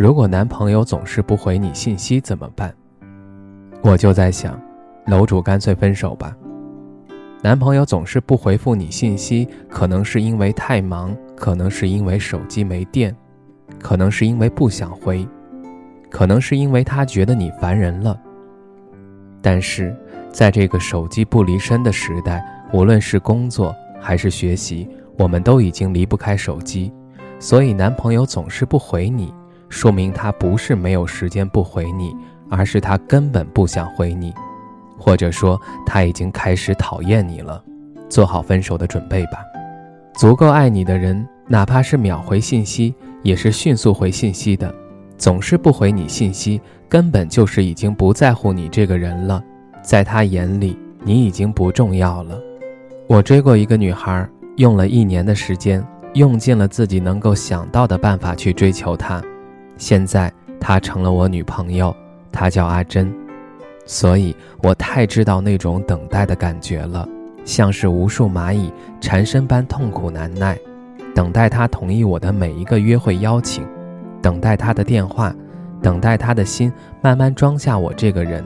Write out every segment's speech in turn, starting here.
如果男朋友总是不回你信息怎么办？我就在想，楼主干脆分手吧。男朋友总是不回复你信息，可能是因为太忙，可能是因为手机没电，可能是因为不想回，可能是因为他觉得你烦人了。但是，在这个手机不离身的时代，无论是工作还是学习，我们都已经离不开手机，所以男朋友总是不回你。说明他不是没有时间不回你，而是他根本不想回你，或者说他已经开始讨厌你了，做好分手的准备吧。足够爱你的人，哪怕是秒回信息，也是迅速回信息的。总是不回你信息，根本就是已经不在乎你这个人了，在他眼里你已经不重要了。我追过一个女孩，用了一年的时间，用尽了自己能够想到的办法去追求她。现在她成了我女朋友，她叫阿珍，所以我太知道那种等待的感觉了，像是无数蚂蚁缠身般痛苦难耐，等待他同意我的每一个约会邀请，等待他的电话，等待他的心慢慢装下我这个人，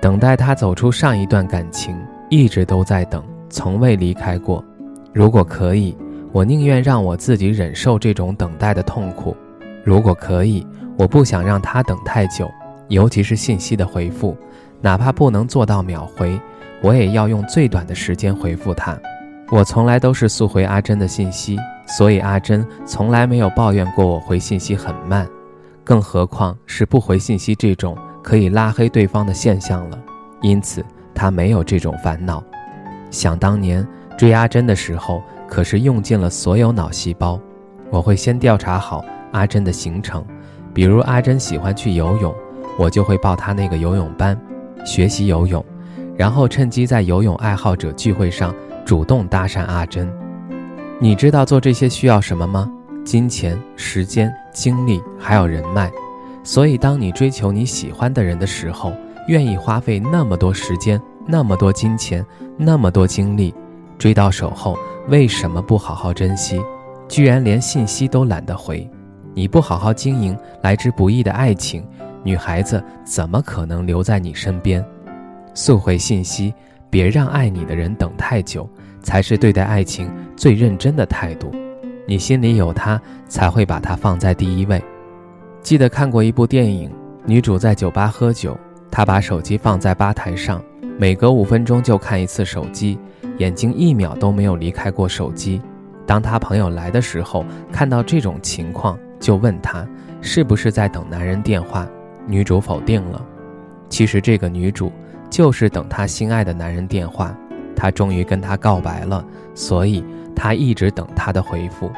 等待他走出上一段感情，一直都在等，从未离开过。如果可以，我宁愿让我自己忍受这种等待的痛苦。如果可以，我不想让他等太久，尤其是信息的回复，哪怕不能做到秒回，我也要用最短的时间回复他。我从来都是速回阿珍的信息，所以阿珍从来没有抱怨过我回信息很慢，更何况是不回信息这种可以拉黑对方的现象了。因此，他没有这种烦恼。想当年追阿珍的时候，可是用尽了所有脑细胞，我会先调查好。阿珍的行程，比如阿珍喜欢去游泳，我就会报她那个游泳班，学习游泳，然后趁机在游泳爱好者聚会上主动搭讪阿珍。你知道做这些需要什么吗？金钱、时间、精力，还有人脉。所以，当你追求你喜欢的人的时候，愿意花费那么多时间、那么多金钱、那么多精力，追到手后，为什么不好好珍惜？居然连信息都懒得回。你不好好经营来之不易的爱情，女孩子怎么可能留在你身边？速回信息，别让爱你的人等太久，才是对待爱情最认真的态度。你心里有他，才会把他放在第一位。记得看过一部电影，女主在酒吧喝酒，她把手机放在吧台上，每隔五分钟就看一次手机，眼睛一秒都没有离开过手机。当她朋友来的时候，看到这种情况。就问他是不是在等男人电话，女主否定了。其实这个女主就是等她心爱的男人电话，她终于跟他告白了，所以她一直等他的回复。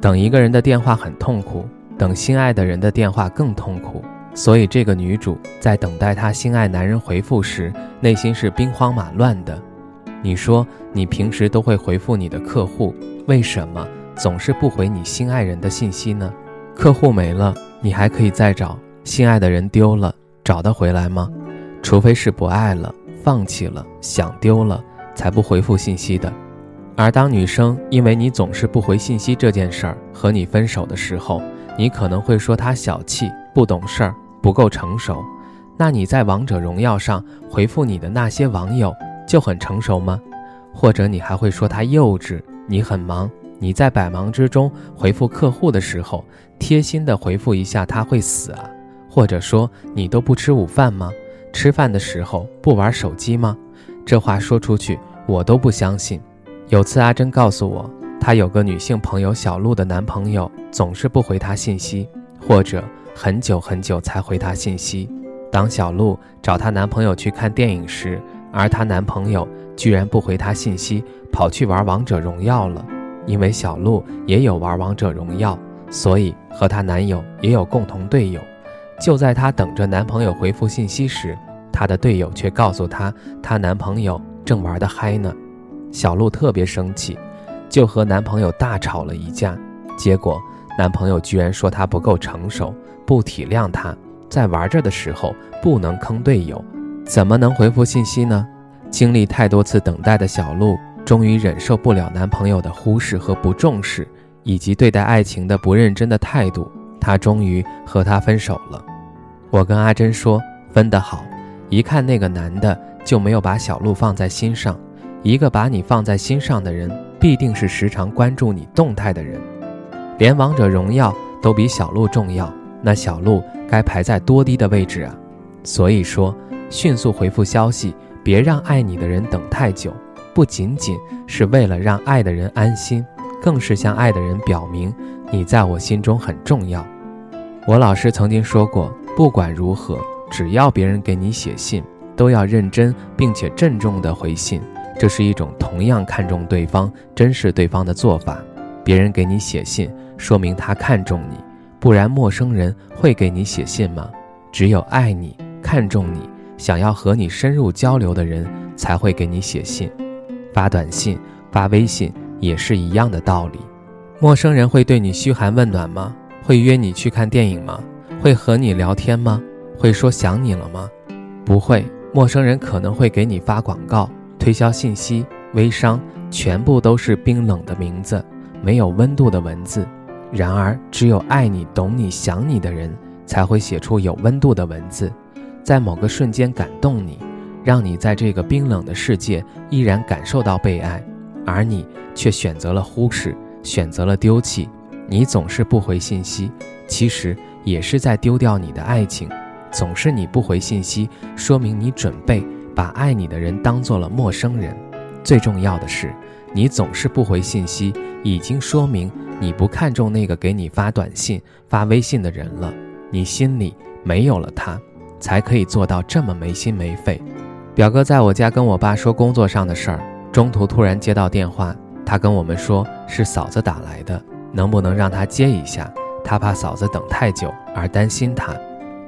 等一个人的电话很痛苦，等心爱的人的电话更痛苦。所以这个女主在等待她心爱男人回复时，内心是兵荒马乱的。你说你平时都会回复你的客户，为什么？总是不回你心爱人的信息呢？客户没了，你还可以再找；心爱的人丢了，找得回来吗？除非是不爱了、放弃了、想丢了，才不回复信息的。而当女生因为你总是不回信息这件事儿和你分手的时候，你可能会说她小气、不懂事儿、不够成熟。那你在王者荣耀上回复你的那些网友就很成熟吗？或者你还会说她幼稚？你很忙。你在百忙之中回复客户的时候，贴心的回复一下他会死啊？或者说你都不吃午饭吗？吃饭的时候不玩手机吗？这话说出去我都不相信。有次阿珍告诉我，她有个女性朋友小鹿的男朋友总是不回她信息，或者很久很久才回她信息。当小鹿找她男朋友去看电影时，而她男朋友居然不回她信息，跑去玩王者荣耀了。因为小鹿也有玩王者荣耀，所以和她男友也有共同队友。就在她等着男朋友回复信息时，她的队友却告诉她，她男朋友正玩得嗨呢。小鹿特别生气，就和男朋友大吵了一架。结果男朋友居然说她不够成熟，不体谅她，在玩着的时候不能坑队友，怎么能回复信息呢？经历太多次等待的小鹿，终于忍受不了男朋友的忽视和不重视，以及对待爱情的不认真的态度，她终于和他分手了。我跟阿珍说，分得好，一看那个男的就没有把小鹿放在心上。一个把你放在心上的人，必定是时常关注你动态的人。连王者荣耀都比小鹿重要，那小鹿该排在多低的位置啊？所以说，迅速回复消息，别让爱你的人等太久，不仅仅是为了让爱的人安心，更是向爱的人表明你在我心中很重要。我老师曾经说过。不管如何，只要别人给你写信，都要认真并且郑重地回信。这是一种同样看重对方、珍视对方的做法。别人给你写信，说明他看重你，不然陌生人会给你写信吗？只有爱你、看重你、想要和你深入交流的人才会给你写信。发短信、发微信也是一样的道理。陌生人会对你嘘寒问暖吗？会约你去看电影吗？会和你聊天吗？会说想你了吗？不会。陌生人可能会给你发广告、推销信息、微商，全部都是冰冷的名字，没有温度的文字。然而，只有爱你、懂你、想你的人，才会写出有温度的文字，在某个瞬间感动你，让你在这个冰冷的世界依然感受到被爱，而你却选择了忽视，选择了丢弃。你总是不回信息，其实。也是在丢掉你的爱情，总是你不回信息，说明你准备把爱你的人当做了陌生人。最重要的是，你总是不回信息，已经说明你不看重那个给你发短信、发微信的人了。你心里没有了他，才可以做到这么没心没肺。表哥在我家跟我爸说工作上的事儿，中途突然接到电话，他跟我们说是嫂子打来的，能不能让他接一下？他怕嫂子等太久而担心他，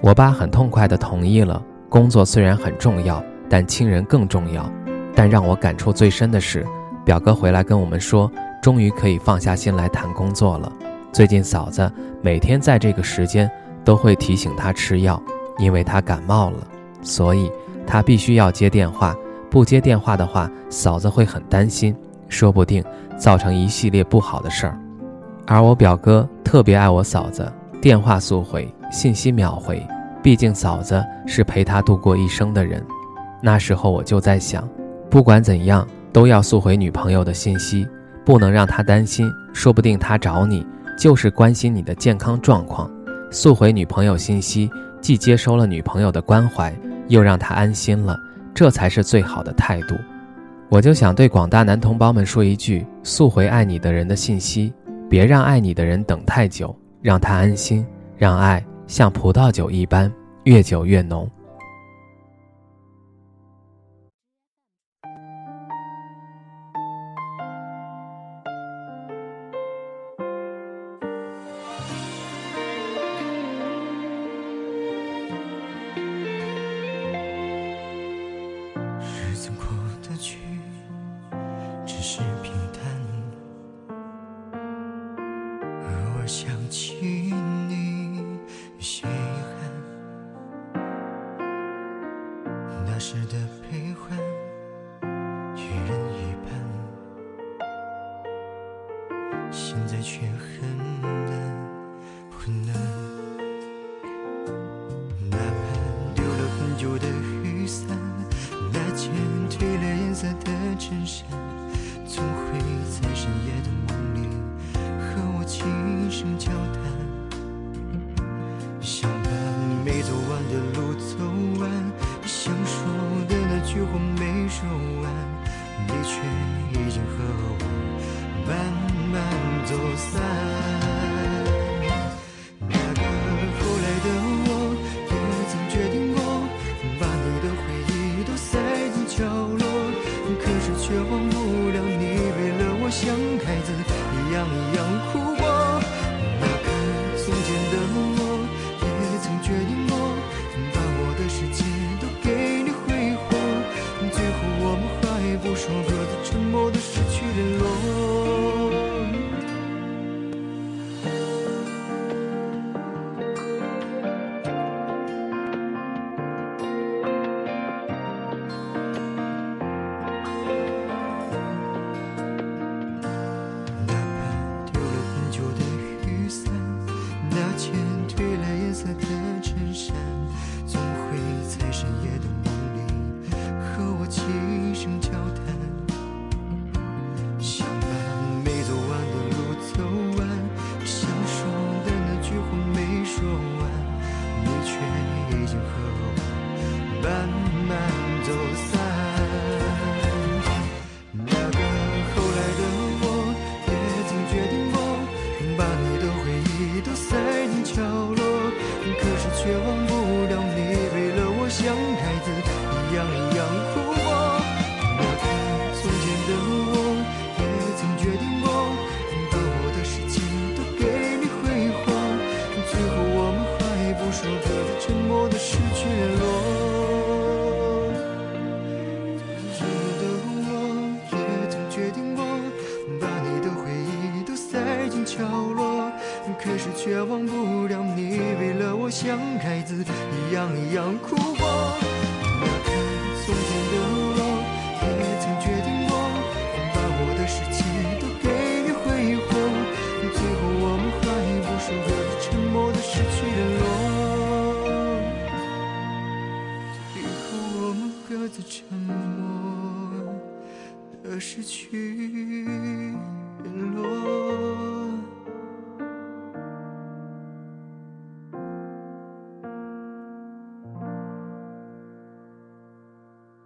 我爸很痛快地同意了。工作虽然很重要，但亲人更重要。但让我感触最深的是，表哥回来跟我们说，终于可以放下心来谈工作了。最近嫂子每天在这个时间都会提醒他吃药，因为他感冒了，所以他必须要接电话。不接电话的话，嫂子会很担心，说不定造成一系列不好的事儿。而我表哥特别爱我嫂子，电话速回，信息秒回。毕竟嫂子是陪他度过一生的人。那时候我就在想，不管怎样都要速回女朋友的信息，不能让她担心。说不定她找你就是关心你的健康状况。速回女朋友信息，既接收了女朋友的关怀，又让他安心了，这才是最好的态度。我就想对广大男同胞们说一句：速回爱你的人的信息。别让爱你的人等太久，让他安心，让爱像葡萄酒一般越久越浓。那时的悲欢，一人一半，现在却很难，很难。哪怕丢了很久的雨伞，那件褪了颜色的衬衫，总会在深夜的梦里和我轻。声交谈，想把没走完的路走完，走一样哭过那从前的我也曾决定把我的世界都给你挥霍。最后我们